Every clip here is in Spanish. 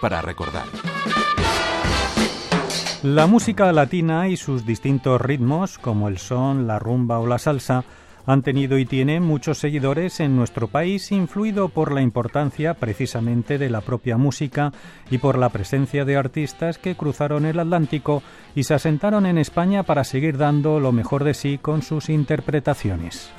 Para recordar. La música latina y sus distintos ritmos, como el son, la rumba o la salsa, han tenido y tienen muchos seguidores en nuestro país, influido por la importancia precisamente de la propia música y por la presencia de artistas que cruzaron el Atlántico y se asentaron en España para seguir dando lo mejor de sí con sus interpretaciones.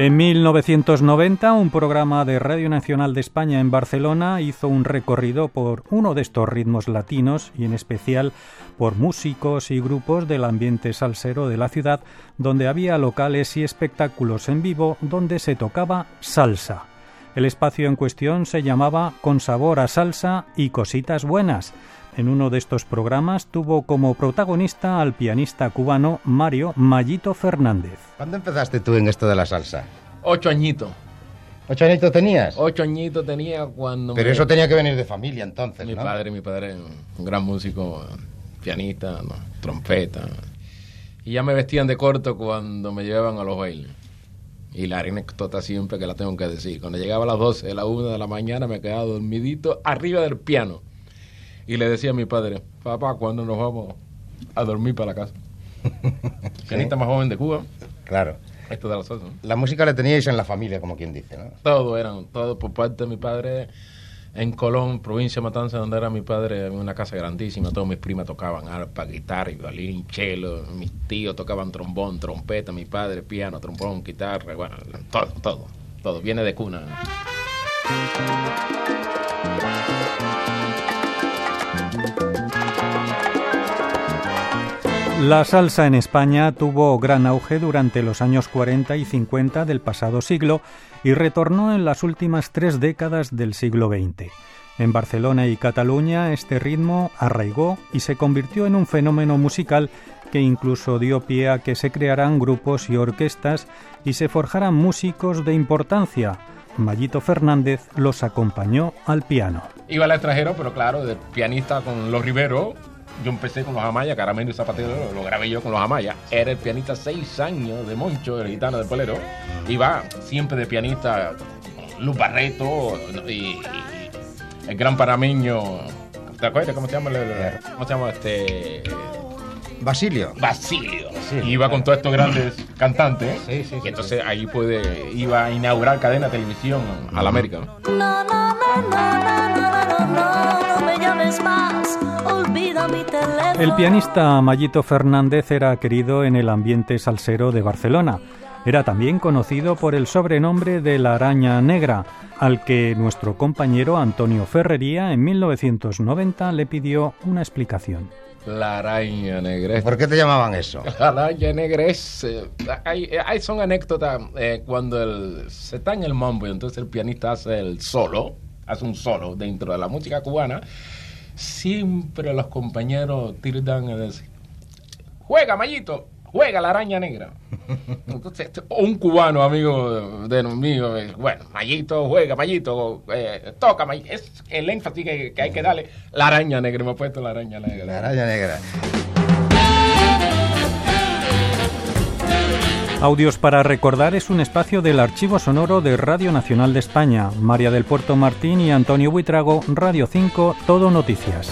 En 1990, un programa de Radio Nacional de España en Barcelona hizo un recorrido por uno de estos ritmos latinos y en especial por músicos y grupos del ambiente salsero de la ciudad, donde había locales y espectáculos en vivo donde se tocaba salsa. El espacio en cuestión se llamaba Con sabor a salsa y cositas buenas en uno de estos programas tuvo como protagonista al pianista cubano Mario Mayito Fernández. ¿Cuándo empezaste tú en esto de la salsa? Ocho añitos. ¿Ocho añitos tenías? Ocho añitos tenía cuando... Pero eso tenía que venir de familia entonces, Mi padre, mi padre, un gran músico, pianista, trompeta. Y ya me vestían de corto cuando me llevaban a los bailes. Y la anécdota siempre que la tengo que decir. Cuando llegaba a las 12, a la 1 de la mañana me quedaba dormidito arriba del piano y le decía a mi padre, papá, ¿cuándo nos vamos a dormir para la casa? Pianista más joven de Cuba. Claro. Esto de la salsa. La música la teníais en la familia, como quien dice, ¿no? Todo eran, todo por parte de mi padre. En Colón, provincia de Matanza, donde era mi padre, en una casa grandísima, todos mis primas tocaban arpa, guitarra, violín, cello, mis tíos tocaban trombón, trompeta, mi padre, piano, trombón, guitarra, bueno, todo, todo, todo, viene de cuna. La salsa en España tuvo gran auge durante los años 40 y 50 del pasado siglo y retornó en las últimas tres décadas del siglo XX. En Barcelona y Cataluña este ritmo arraigó y se convirtió en un fenómeno musical que incluso dio pie a que se crearan grupos y orquestas y se forjaran músicos de importancia. Mayito Fernández los acompañó al piano. Iba al extranjero, pero claro, de pianista con los Riveros, yo empecé con los Amaya, Caramelo y Zapatero, lo grabé yo con los Amaya. Era el pianista seis años de Moncho, el gitano del polero. Iba siempre de pianista Luz Barreto y, el gran parameño. ¿Te acuerdas cómo se llama? ¿Cómo se llama este? Basilio. Basilio. Iba con todos estos grandes cantantes. Sí, sí, y entonces ahí puede, iba a inaugurar cadena televisión a la América. El pianista Mayito Fernández era querido en el ambiente salsero de Barcelona. Era también conocido por el sobrenombre de la araña negra, al que nuestro compañero Antonio Ferrería en 1990 le pidió una explicación. La araña negra. ¿Por qué te llamaban eso? La araña negra es... Eh, hay, hay, son anécdotas eh, cuando el, se está en el mambo y entonces el pianista hace el solo, hace un solo dentro de la música cubana siempre los compañeros tildan a decir, juega Mayito, juega la araña negra. Entonces, un cubano amigo de, mío, bueno, Mayito, juega, Mayito, eh, toca, Mayito. es el énfasis que, hay que darle. La araña negra, me ha puesto la araña negra. La araña negra. Audios para recordar es un espacio del archivo sonoro de Radio Nacional de España. María del Puerto Martín y Antonio Buitrago, Radio 5, Todo Noticias.